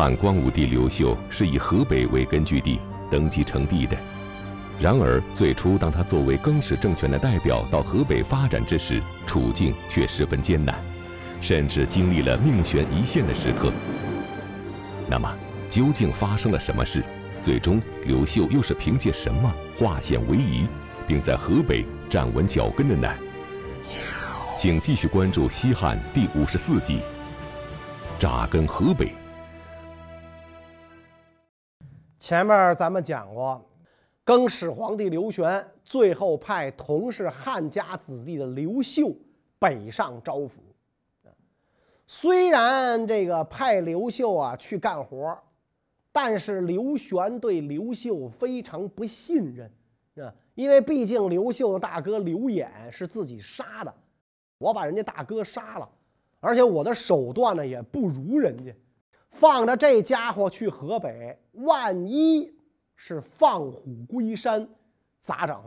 汉光武帝刘秀是以河北为根据地登基称帝的。然而，最初当他作为更始政权的代表到河北发展之时，处境却十分艰难，甚至经历了命悬一线的时刻。那么，究竟发生了什么事？最终，刘秀又是凭借什么化险为夷，并在河北站稳脚跟的呢？请继续关注《西汉》第五十四集《扎根河北》。前面咱们讲过。更始皇帝刘玄最后派同是汉家子弟的刘秀北上招抚。虽然这个派刘秀啊去干活，但是刘玄对刘秀非常不信任啊，因为毕竟刘秀的大哥刘演是自己杀的，我把人家大哥杀了，而且我的手段呢也不如人家，放着这家伙去河北，万一……是放虎归山，咋整？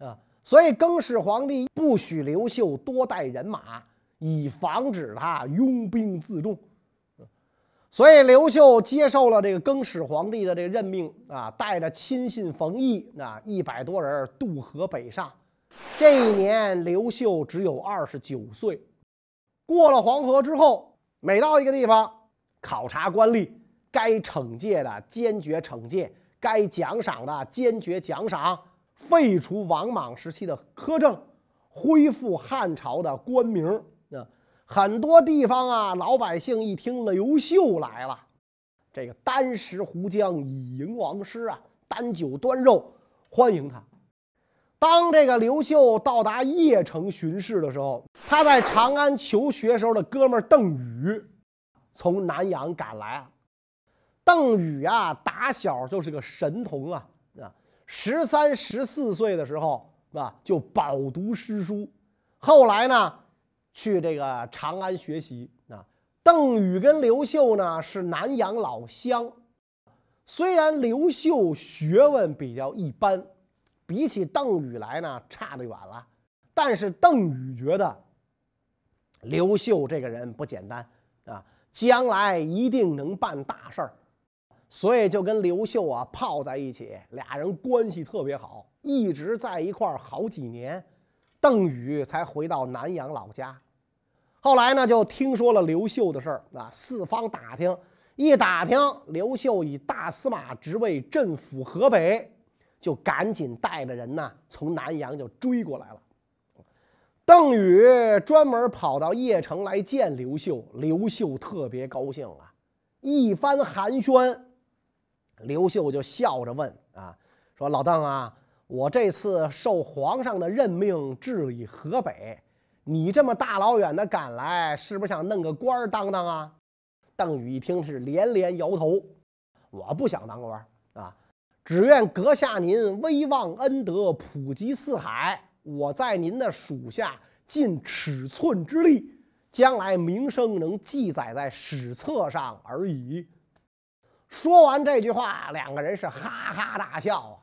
啊，所以更始皇帝不许刘秀多带人马，以防止他拥兵自重。所以刘秀接受了这个更始皇帝的这个任命啊，带着亲信冯异啊一百多人渡河北上。这一年刘秀只有二十九岁。过了黄河之后，每到一个地方考察官吏，该惩戒的坚决惩戒。该奖赏的坚决奖赏，废除王莽时期的苛政，恢复汉朝的官名。啊，很多地方啊，老百姓一听刘秀来了，这个单食壶浆以迎王师啊，单酒端肉欢迎他。当这个刘秀到达邺城巡视的时候，他在长安求学时候的哥们邓禹从南阳赶来啊。邓禹啊，打小就是个神童啊！啊，十三、十四岁的时候啊，就饱读诗书。后来呢，去这个长安学习啊。邓禹跟刘秀呢是南阳老乡，虽然刘秀学问比较一般，比起邓禹来呢差得远了，但是邓禹觉得刘秀这个人不简单啊，将来一定能办大事儿。所以就跟刘秀啊泡在一起，俩人关系特别好，一直在一块儿好几年。邓禹才回到南阳老家。后来呢，就听说了刘秀的事儿啊，四方打听，一打听刘秀以大司马职位镇抚河北，就赶紧带着人呢从南阳就追过来了。邓禹专门跑到邺城来见刘秀，刘秀特别高兴啊，一番寒暄。刘秀就笑着问：“啊，说老邓啊，我这次受皇上的任命治理河北，你这么大老远的赶来，是不是想弄个官儿当当啊？”邓禹一听是连连摇头：“我不想当官啊，只愿阁下您威望恩德普及四海，我在您的属下尽尺寸之力，将来名声能记载在史册上而已。”说完这句话，两个人是哈哈大笑啊。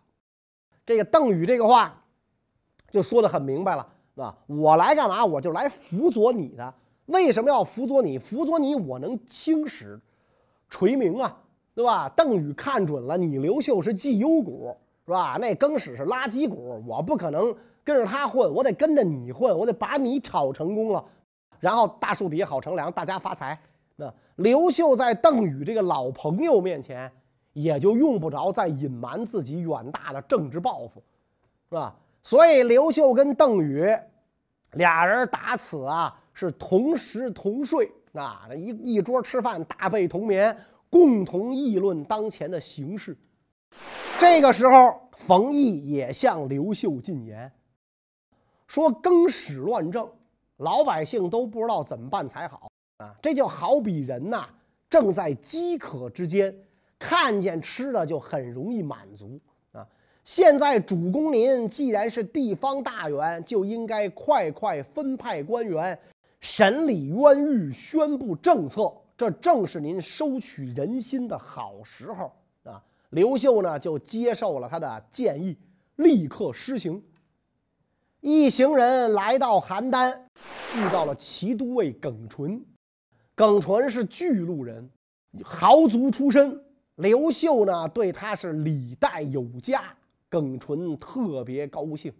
这个邓禹这个话就说的很明白了，啊，我来干嘛？我就来辅佐你的。为什么要辅佐你？辅佐你，我能青史垂名啊，对吧？邓禹看准了，你刘秀是绩优股，是吧？那更始是垃圾股，我不可能跟着他混，我得跟着你混，我得把你炒成功了，然后大树底下好乘凉，大家发财。那刘秀在邓禹这个老朋友面前，也就用不着再隐瞒自己远大的政治抱负，是吧？所以刘秀跟邓禹俩人打此啊是同食同睡啊，这一一桌吃饭，大被同眠，共同议论当前的形势。这个时候，冯异也向刘秀进言，说更始乱政，老百姓都不知道怎么办才好。啊，这就好比人呐，正在饥渴之间，看见吃的就很容易满足啊。现在主公您既然是地方大员，就应该快快分派官员，审理冤狱，宣布政策，这正是您收取人心的好时候啊。刘秀呢，就接受了他的建议，立刻施行。一行人来到邯郸，遇到了骑都尉耿纯。耿纯是巨鹿人，豪族出身。刘秀呢，对他是礼待有加，耿纯特别高兴，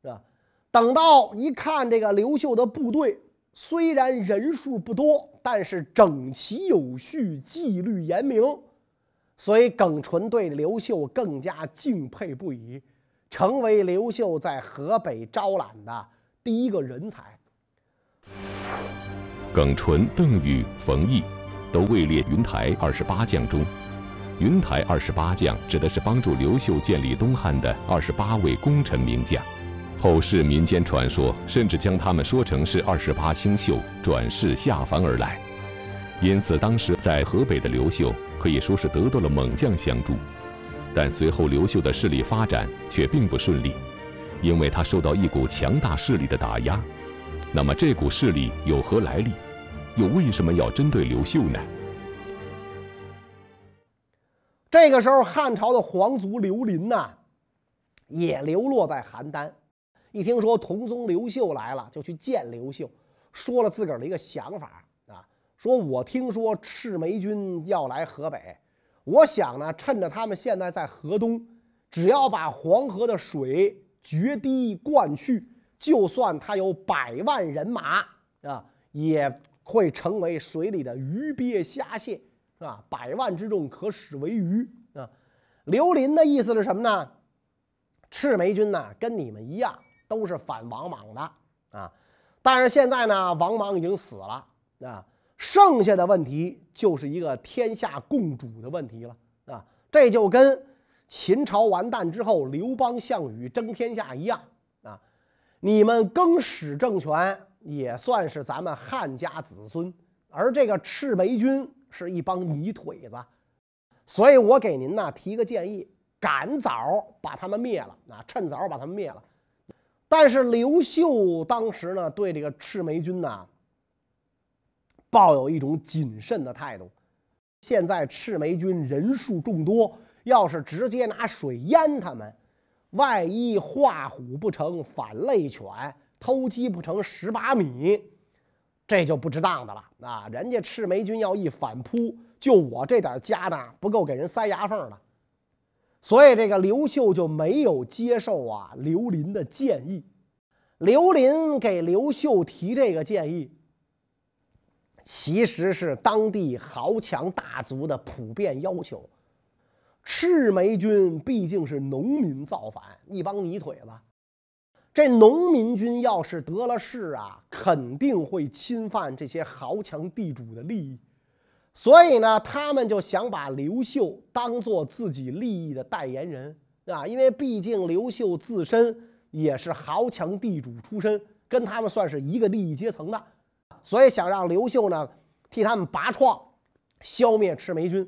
是吧？等到一看这个刘秀的部队，虽然人数不多，但是整齐有序，纪律严明，所以耿纯对刘秀更加敬佩不已，成为刘秀在河北招揽的第一个人才。耿纯、邓禹、冯异都位列云台二十八将中。云台二十八将指的是帮助刘秀建立东汉的二十八位功臣名将，后世民间传说甚至将他们说成是二十八星宿转世下凡而来，因此当时在河北的刘秀可以说是得到了猛将相助，但随后刘秀的势力发展却并不顺利，因为他受到一股强大势力的打压。那么这股势力有何来历？又为什么要针对刘秀呢？这个时候，汉朝的皇族刘林呐，也流落在邯郸。一听说同宗刘秀来了，就去见刘秀，说了自个儿的一个想法啊，说我听说赤眉军要来河北，我想呢，趁着他们现在在河东，只要把黄河的水决堤灌去，就算他有百万人马啊，也会成为水里的鱼鳖虾蟹。是吧？百万之众可使为鱼啊！刘林的意思是什么呢？赤眉军呢，跟你们一样，都是反王莽的啊。但是现在呢，王莽已经死了啊，剩下的问题就是一个天下共主的问题了啊。这就跟秦朝完蛋之后，刘邦、项羽争天下一样啊。你们更始政权也算是咱们汉家子孙，而这个赤眉军。是一帮泥腿子，所以我给您呢提个建议，赶早把他们灭了啊，趁早把他们灭了。但是刘秀当时呢对这个赤眉军呢抱有一种谨慎的态度。现在赤眉军人数众多，要是直接拿水淹他们，万一画虎不成反类犬，偷鸡不成蚀把米。这就不值当的了啊！人家赤眉军要一反扑，就我这点家当不够给人塞牙缝的，所以这个刘秀就没有接受啊刘林的建议。刘林给刘秀提这个建议，其实是当地豪强大族的普遍要求。赤眉军毕竟是农民造反，一帮泥腿子。这农民军要是得了势啊，肯定会侵犯这些豪强地主的利益，所以呢，他们就想把刘秀当做自己利益的代言人啊，因为毕竟刘秀自身也是豪强地主出身，跟他们算是一个利益阶层的，所以想让刘秀呢替他们拔创，消灭赤眉军。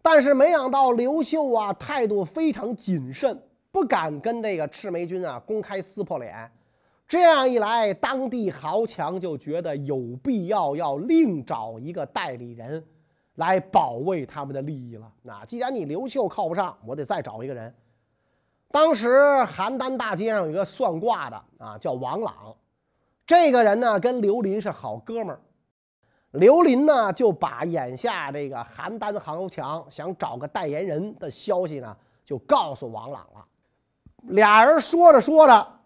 但是没想到刘秀啊，态度非常谨慎。不敢跟这个赤眉军啊公开撕破脸，这样一来，当地豪强就觉得有必要要另找一个代理人来保卫他们的利益了。那既然你刘秀靠不上，我得再找一个人。当时邯郸大街上有一个算卦的啊，叫王朗，这个人呢跟刘林是好哥们儿。刘林呢就把眼下这个邯郸豪强想找个代言人的消息呢就告诉王朗了。俩人说着说着，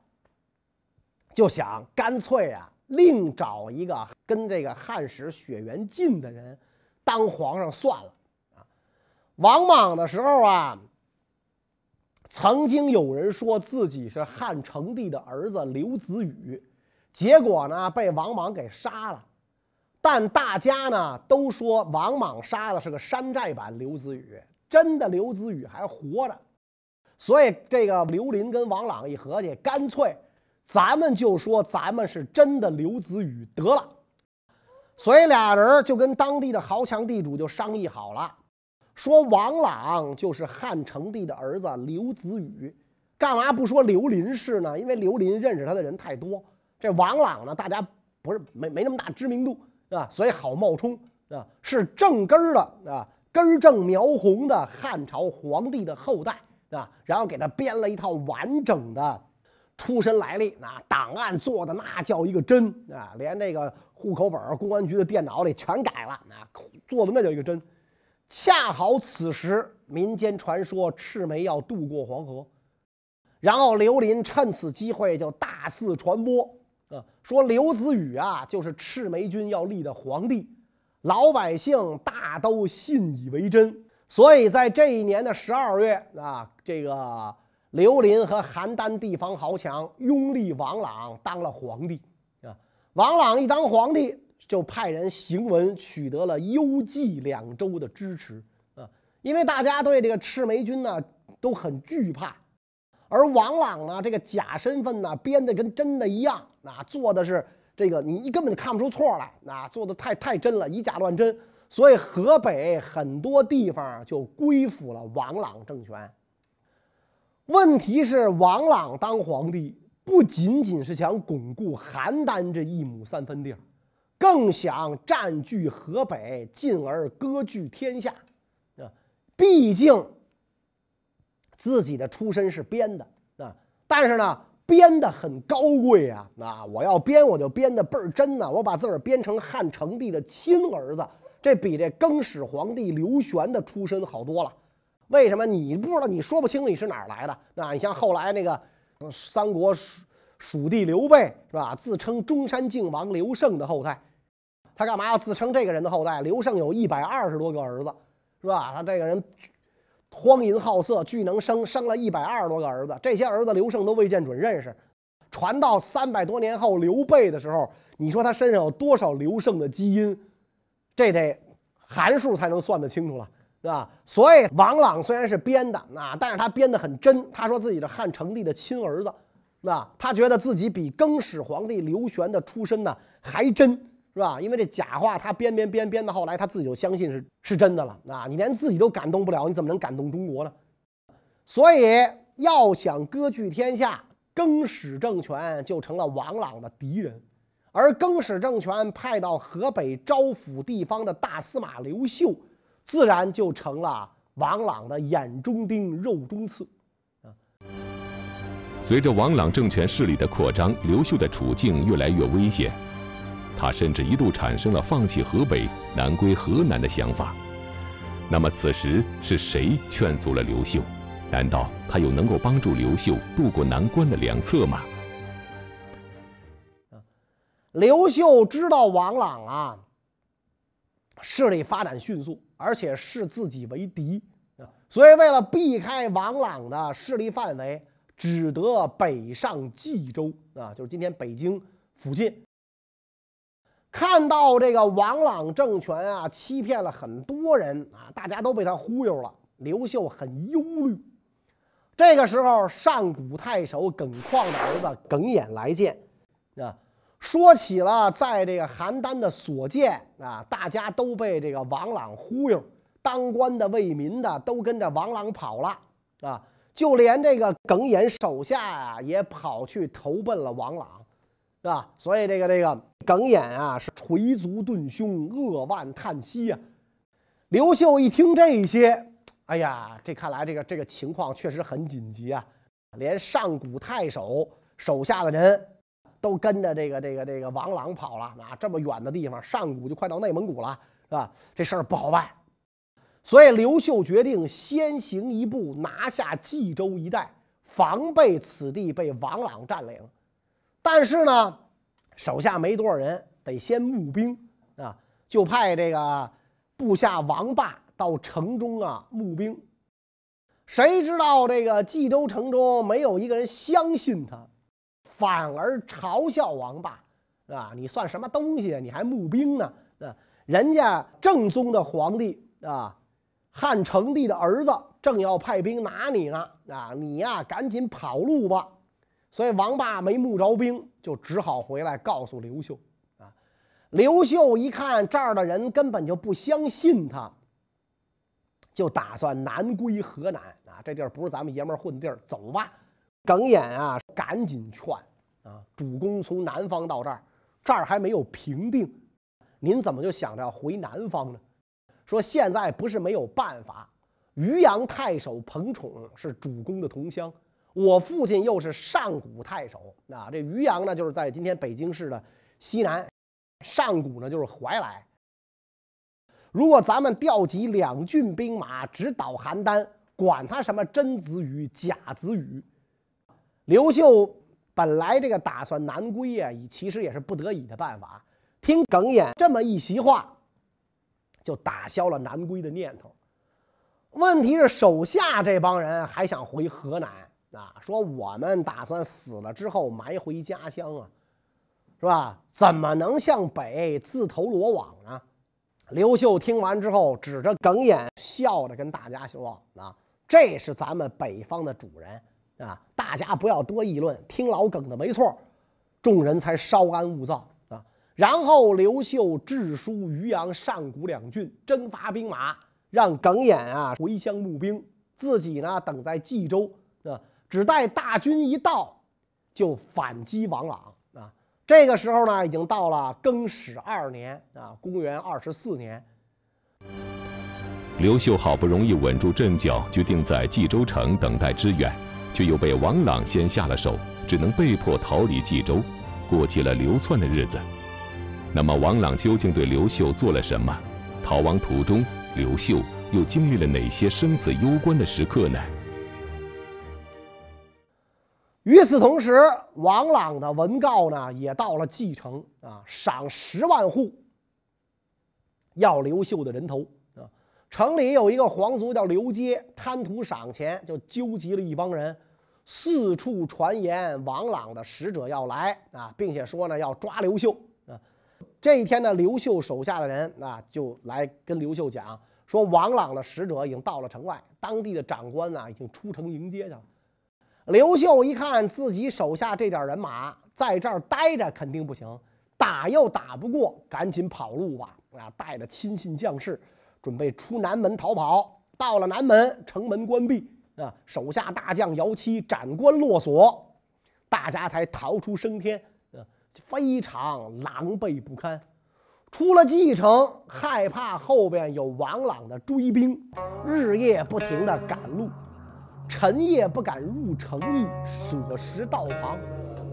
就想干脆啊，另找一个跟这个汉室血缘近的人当皇上算了啊。王莽的时候啊，曾经有人说自己是汉成帝的儿子刘子羽，结果呢被王莽给杀了。但大家呢都说王莽杀的是个山寨版刘子宇，真的刘子宇还活着。所以，这个刘林跟王朗一合计，干脆咱们就说咱们是真的刘子宇得了。所以俩人就跟当地的豪强地主就商议好了，说王朗就是汉成帝的儿子刘子宇，干嘛不说刘林是呢？因为刘林认识他的人太多，这王朗呢，大家不是没没那么大知名度啊，所以好冒充啊，是正根儿的啊，根正苗红的汉朝皇帝的后代。啊，然后给他编了一套完整的出身来历，啊，档案做的那叫一个真啊，连这个户口本、公安局的电脑里全改了，啊，做的那叫一个真。恰好此时民间传说赤眉要渡过黄河，然后刘林趁此机会就大肆传播啊，说刘子宇啊就是赤眉军要立的皇帝，老百姓大都信以为真。所以在这一年的十二月啊，这个刘林和邯郸地方豪强拥立王朗当了皇帝啊。王朗一当皇帝，就派人行文取得了幽冀两州的支持啊。因为大家对这个赤眉军呢都很惧怕，而王朗呢这个假身份呢编的跟真的一样啊，做的是这个你根本就看不出错来啊，做的太太真了，以假乱真。所以河北很多地方就归附了王朗政权。问题是，王朗当皇帝不仅仅是想巩固邯郸这一亩三分地儿，更想占据河北，进而割据天下。啊，毕竟自己的出身是编的啊，但是呢，编的很高贵啊。啊，我要编，我就编的倍儿真呢。我把自个儿编成汉成帝的亲儿子。这比这更始皇帝刘玄的出身好多了，为什么你不知道？你说不清你是哪儿来的？那你像后来那个三国蜀蜀地刘备是吧？自称中山靖王刘胜的后代，他干嘛要自称这个人的后代？刘胜有一百二十多个儿子，是吧？他这个人荒淫好色，巨能生，生了一百二十多个儿子。这些儿子刘胜都未见准认识。传到三百多年后刘备的时候，你说他身上有多少刘胜的基因？这得函数才能算得清楚了，是吧？所以王朗虽然是编的啊，但是他编得很真。他说自己是汉成帝的亲儿子，那？他觉得自己比更始皇帝刘玄的出身呢还真，是吧？因为这假话他编编编编到后来，他自己就相信是是真的了啊！你连自己都感动不了，你怎么能感动中国呢？所以要想割据天下，更始政权就成了王朗的敌人。而更始政权派到河北招抚地方的大司马刘秀，自然就成了王朗的眼中钉、肉中刺。啊，随着王朗政权势力的扩张，刘秀的处境越来越危险，他甚至一度产生了放弃河北、南归河南的想法。那么此时是谁劝阻了刘秀？难道他有能够帮助刘秀渡过难关的良策吗？刘秀知道王朗啊势力发展迅速，而且视自己为敌啊，所以为了避开王朗的势力范围，只得北上冀州啊，就是今天北京附近。看到这个王朗政权啊，欺骗了很多人啊，大家都被他忽悠了，刘秀很忧虑。这个时候，上古太守耿况的儿子耿弇来见啊。说起了在这个邯郸的所见啊，大家都被这个王朗忽悠，当官的、为民的都跟着王朗跑了啊，就连这个耿弇手下啊也跑去投奔了王朗，是吧？所以这个这个耿弇啊是捶足顿胸，扼腕叹息呀。刘秀一听这些，哎呀，这看来这个这个情况确实很紧急啊，连上古太守手下的人。都跟着这个这个这个王朗跑了啊！这么远的地方，上古就快到内蒙古了，是吧？这事儿不好办，所以刘秀决定先行一步，拿下冀州一带，防备此地被王朗占领。但是呢，手下没多少人，得先募兵啊，就派这个部下王霸到城中啊募兵。谁知道这个冀州城中没有一个人相信他。反而嘲笑王霸，啊，你算什么东西？你还募兵呢？啊，人家正宗的皇帝啊，汉成帝的儿子正要派兵拿你呢，啊，你呀赶紧跑路吧。所以王霸没募着兵，就只好回来告诉刘秀。啊，刘秀一看这儿的人根本就不相信他，就打算南归河南。啊，这地儿不是咱们爷们儿混地儿，走吧。耿弇啊，赶紧劝。啊，主公从南方到这儿，这儿还没有平定，您怎么就想着回南方呢？说现在不是没有办法，渔阳太守彭宠是主公的同乡，我父亲又是上古太守。啊，这渔阳呢，就是在今天北京市的西南，上古呢就是怀来。如果咱们调集两郡兵马直捣邯郸，管他什么真子羽、假子羽。刘秀本来这个打算南归呀，其实也是不得已的办法。听耿弇这么一席话，就打消了南归的念头。问题是手下这帮人还想回河南啊，说我们打算死了之后埋回家乡啊，是吧？怎么能向北自投罗网呢？刘秀听完之后，指着耿弇，笑着跟大家说：“啊，这是咱们北方的主人啊！大家不要多议论，听老耿的没错。”众人才稍安勿躁啊。然后刘秀致书渔阳、上谷两郡，征发兵马，让耿弇啊回乡募兵，自己呢等在冀州，只待大军一到，就反击王朗啊。这个时候呢，已经到了更始二年啊，公元二十四年。刘秀好不容易稳住阵脚，决定在冀州城等待支援，却又被王朗先下了手，只能被迫逃离冀州，过起了流窜的日子。那么，王朗究竟对刘秀做了什么？逃亡途中，刘秀又经历了哪些生死攸关的时刻呢？与此同时，王朗的文告呢也到了蓟城啊，赏十万户，要刘秀的人头啊。城里有一个皇族叫刘阶，贪图赏钱，就纠集了一帮人，四处传言王朗的使者要来啊，并且说呢要抓刘秀啊。这一天呢，刘秀手下的人啊就来跟刘秀讲说，王朗的使者已经到了城外，当地的长官呢已经出城迎接去了。刘秀一看自己手下这点人马在这儿待着肯定不行，打又打不过，赶紧跑路吧！啊，带着亲信将士，准备出南门逃跑。到了南门，城门关闭啊，手下大将姚七斩关落锁，大家才逃出升天。啊，非常狼狈不堪。出了蓟城，害怕后边有王朗的追兵，日夜不停的赶路。晨夜不敢入城邑，舍食道旁，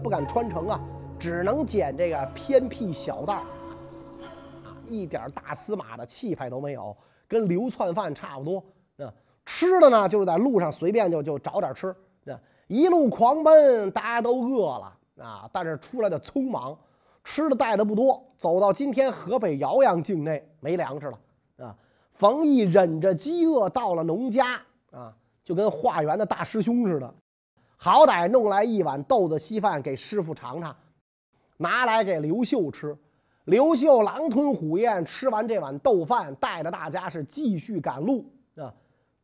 不敢穿城啊，只能捡这个偏僻小道啊，一点大司马的气派都没有，跟流窜犯差不多。啊，吃的呢，就是在路上随便就就找点吃，啊，一路狂奔，大家都饿了啊，但是出来的匆忙，吃的带的不多，走到今天河北饶阳境内没粮食了啊，冯异忍着饥饿到了农家啊。就跟化缘的大师兄似的，好歹弄来一碗豆子稀饭给师傅尝尝，拿来给刘秀吃。刘秀狼吞虎咽，吃完这碗豆饭，带着大家是继续赶路啊。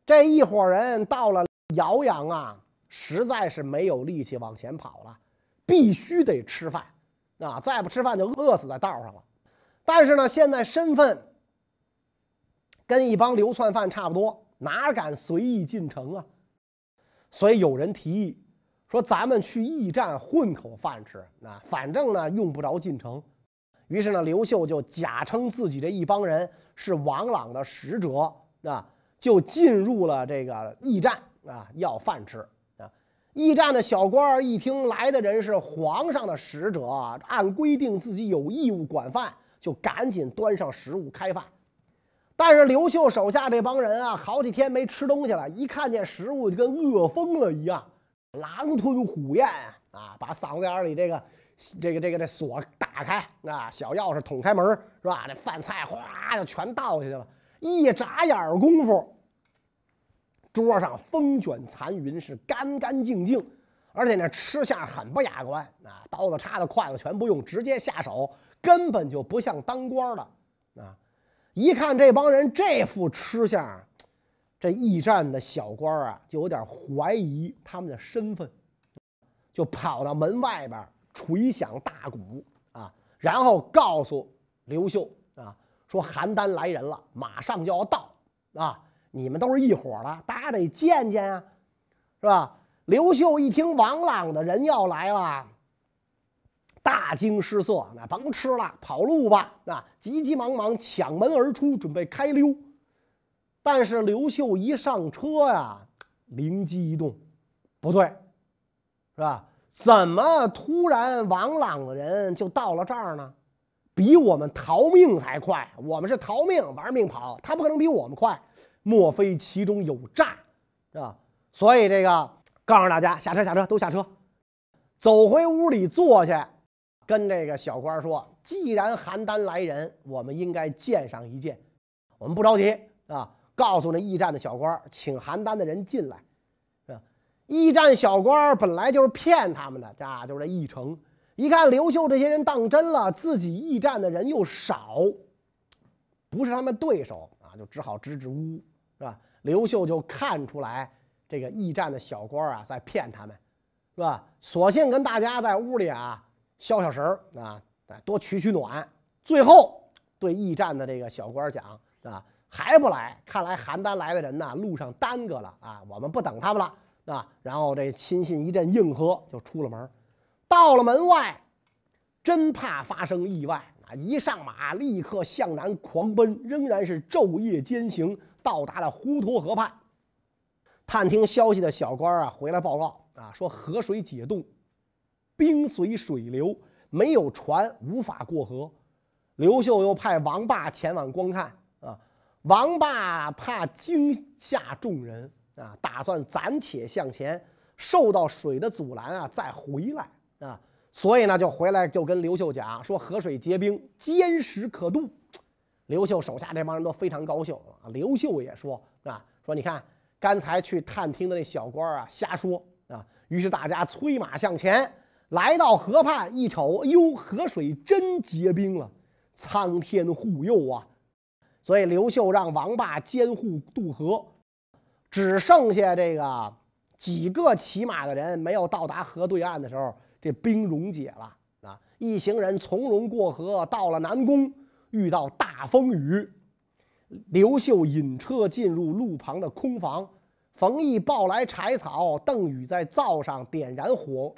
这一伙人到了姚阳啊，实在是没有力气往前跑了，必须得吃饭啊，再不吃饭就饿死在道上了。但是呢，现在身份跟一帮流窜犯差不多。哪敢随意进城啊？所以有人提议说：“咱们去驿站混口饭吃，啊，反正呢用不着进城。”于是呢，刘秀就假称自己这一帮人是王朗的使者，啊，就进入了这个驿站啊，要饭吃啊。驿站的小官一听来的人是皇上的使者，按规定自己有义务管饭，就赶紧端上食物开饭。但是刘秀手下这帮人啊，好几天没吃东西了，一看见食物就跟饿疯了一样，狼吞虎咽啊，把嗓子眼里这个、这个、这个这锁打开啊，小钥匙捅开门是吧？这饭菜哗就全倒下去了。一眨眼功夫，桌上风卷残云，是干干净净，而且那吃相很不雅观啊，刀子叉子筷子全不用，直接下手，根本就不像当官的啊。一看这帮人这副吃相，这驿站的小官啊就有点怀疑他们的身份，就跑到门外边捶响大鼓啊，然后告诉刘秀啊，说邯郸来人了，马上就要到啊，你们都是一伙的，大家得见见啊，是吧？刘秀一听王朗的人要来了。大惊失色，那甭吃了，跑路吧！那急急忙忙抢门而出，准备开溜。但是刘秀一上车呀，灵机一动，不对，是吧？怎么突然王朗的人就到了这儿呢？比我们逃命还快。我们是逃命玩命跑，他不可能比我们快。莫非其中有诈，是吧？所以这个告诉大家，下车下车都下车，走回屋里坐下，跟这个小官说：既然邯郸来人，我们应该见上一见。我们不着急啊，告诉那驿站的小官，请邯郸的人进来。啊，驿站小官本来就是骗他们的，啊，就是这驿丞。一看刘秀这些人当真了，自己驿站的人又少，不是他们对手啊，就只好支支吾吾，是吧？刘秀就看出来这个驿站的小官啊在骗他们，是吧？索性跟大家在屋里啊消消食儿啊，多取取暖。最后对驿站的这个小官讲啊，还不来？看来邯郸来的人呢，路上耽搁了啊，我们不等他们了啊。然后这亲信一阵应和，就出了门。到了门外，真怕发生意外啊！一上马，立刻向南狂奔，仍然是昼夜兼行，到达了滹沱河畔。探听消息的小官啊，回来报告啊，说河水解冻，兵随水流，没有船，无法过河。刘秀又派王霸前往观看啊。王霸怕惊吓众人啊，打算暂且向前，受到水的阻拦啊，再回来。啊，所以呢，就回来就跟刘秀讲说，河水结冰，坚实可渡。刘秀手下这帮人都非常高兴啊。刘秀也说啊，说你看刚才去探听的那小官啊，瞎说啊。于是大家催马向前，来到河畔一瞅，哎呦，河水真结冰了，苍天护佑啊！所以刘秀让王霸监护渡河，只剩下这个几个骑马的人没有到达河对岸的时候。这冰溶解了啊！一行人从容过河，到了南宫，遇到大风雨。刘秀引车进入路旁的空房，冯异抱来柴草，邓禹在灶上点燃火，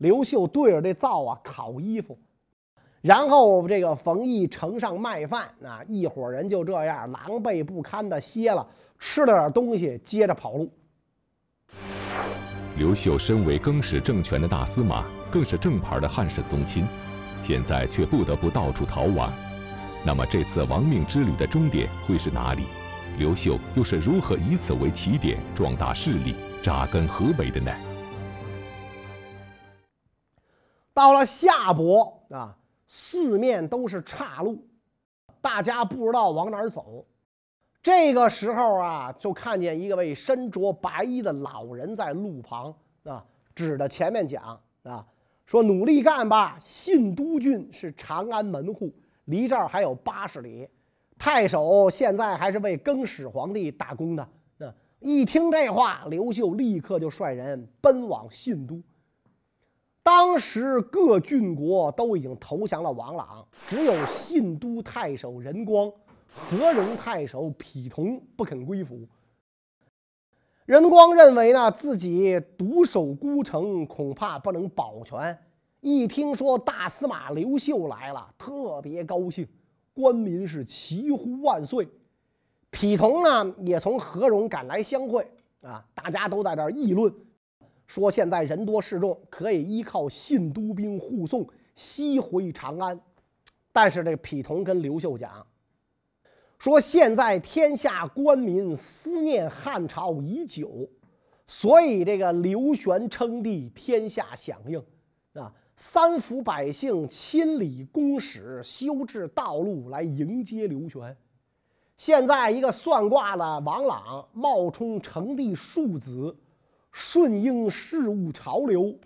刘秀对着这灶啊烤衣服，然后这个冯异呈上麦饭啊，一伙人就这样狼狈不堪的歇了，吃了点东西，接着跑路。刘秀身为更始政权的大司马，更是正牌的汉室宗亲，现在却不得不到处逃亡。那么这次亡命之旅的终点会是哪里？刘秀又是如何以此为起点壮大势力、扎根河北的呢？到了夏伯啊，四面都是岔路，大家不知道往哪儿走。这个时候啊，就看见一个位身着白衣的老人在路旁啊，指着前面讲啊，说：“努力干吧，信都郡是长安门户，离这儿还有八十里。太守现在还是为更始皇帝打工呢。”那一听这话，刘秀立刻就率人奔往信都。当时各郡国都已经投降了王朗，只有信都太守任光。和荣太守匹同不肯归服。任光认为呢，自己独守孤城，恐怕不能保全。一听说大司马刘秀来了，特别高兴，官民是齐呼万岁。匹同呢，也从何荣赶来相会啊，大家都在这儿议论，说现在人多势众，可以依靠信都兵护送，西回长安。但是这匹同跟刘秀讲。说现在天下官民思念汉朝已久，所以这个刘玄称帝，天下响应啊！三府百姓亲理公使，修治道路来迎接刘玄。现在一个算卦的王朗冒充成帝庶子，顺应事物潮流，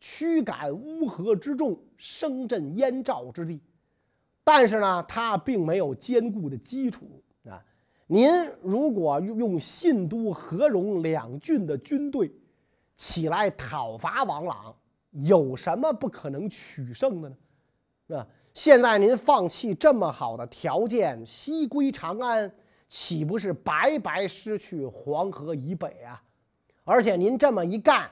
驱赶乌合之众，声震燕赵之地。但是呢，他并没有坚固的基础啊！您如果用信都、何荣两郡的军队起来讨伐王朗，有什么不可能取胜的呢？啊！现在您放弃这么好的条件，西归长安，岂不是白白失去黄河以北啊？而且您这么一干，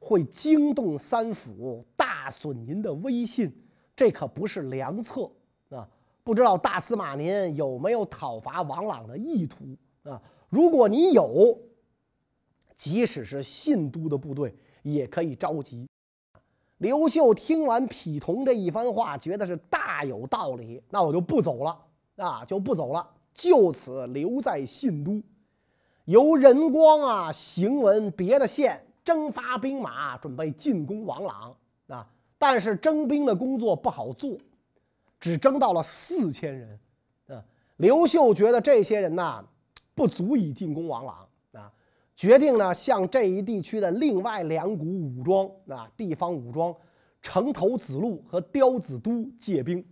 会惊动三府，大损您的威信，这可不是良策。啊，不知道大司马您有没有讨伐王朗的意图啊？如果你有，即使是信都的部队也可以召集。刘秀听完匹童这一番话，觉得是大有道理，那我就不走了啊，就不走了，就此留在信都，由任光啊行文别的县征发兵马，准备进攻王朗啊。但是征兵的工作不好做，只征到了四千人啊。刘秀觉得这些人呐不足以进攻王朗啊。决定呢，向这一地区的另外两股武装啊，地方武装城头子路和刁子都借兵。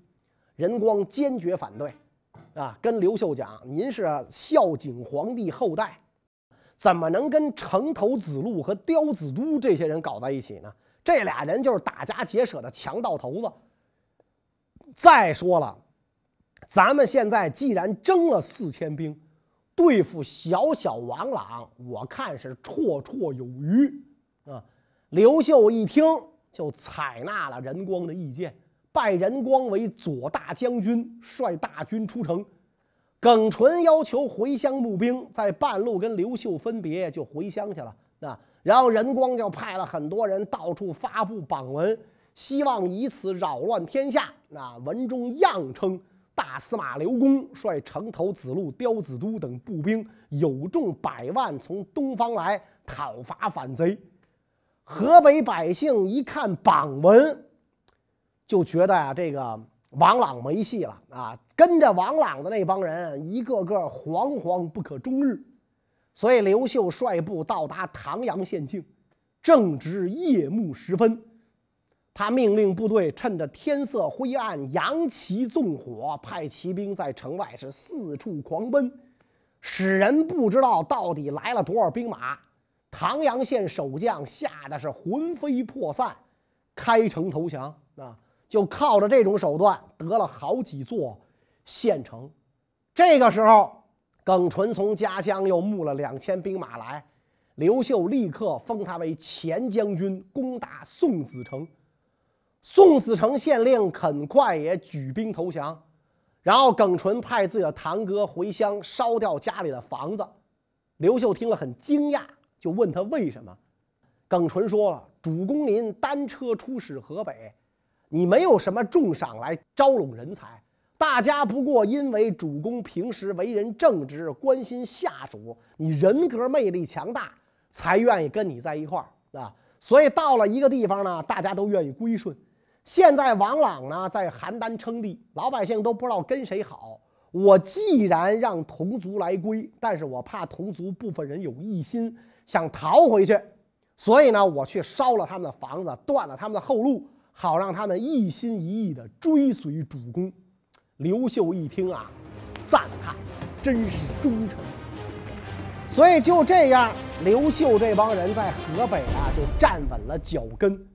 任光坚决反对，啊，跟刘秀讲：“您是孝景皇帝后代，怎么能跟城头子路和刁子都这些人搞在一起呢？这俩人就是打家劫舍的强盗头子。再说了，咱们现在既然征了四千兵。”对付小小王朗，我看是绰绰有余啊！刘秀一听就采纳了任光的意见，拜任光为左大将军，率大军出城。耿纯要求回乡募兵，在半路跟刘秀分别，就回乡去了。那然后任光就派了很多人到处发布榜文，希望以此扰乱天下。那文中样称。大司马刘公率城头子路、刁子都等步兵有众百万从东方来讨伐反贼。河北百姓一看榜文，就觉得呀，这个王朗没戏了啊！跟着王朗的那帮人，一个个惶惶不可终日。所以刘秀率部到达唐阳县境，正值夜幕时分。他命令部队趁着天色灰暗，扬旗纵火，派骑兵在城外是四处狂奔，使人不知道到底来了多少兵马。唐阳县守将吓得是魂飞魄散，开城投降啊！就靠着这种手段得了好几座县城。这个时候，耿纯从家乡又募了两千兵马来，刘秀立刻封他为前将军，攻打宋子城。宋子成县令很快也举兵投降，然后耿纯派自己的堂哥回乡烧掉家里的房子。刘秀听了很惊讶，就问他为什么。耿纯说了：“主公您单车出使河北，你没有什么重赏来招拢人才，大家不过因为主公平时为人正直，关心下属，你人格魅力强大，才愿意跟你在一块儿啊。所以到了一个地方呢，大家都愿意归顺。”现在王朗呢在邯郸称帝，老百姓都不知道跟谁好。我既然让同族来归，但是我怕同族部分人有异心，想逃回去，所以呢，我去烧了他们的房子，断了他们的后路，好让他们一心一意的追随主公。刘秀一听啊，赞叹，真是忠诚。所以就这样，刘秀这帮人在河北啊就站稳了脚跟。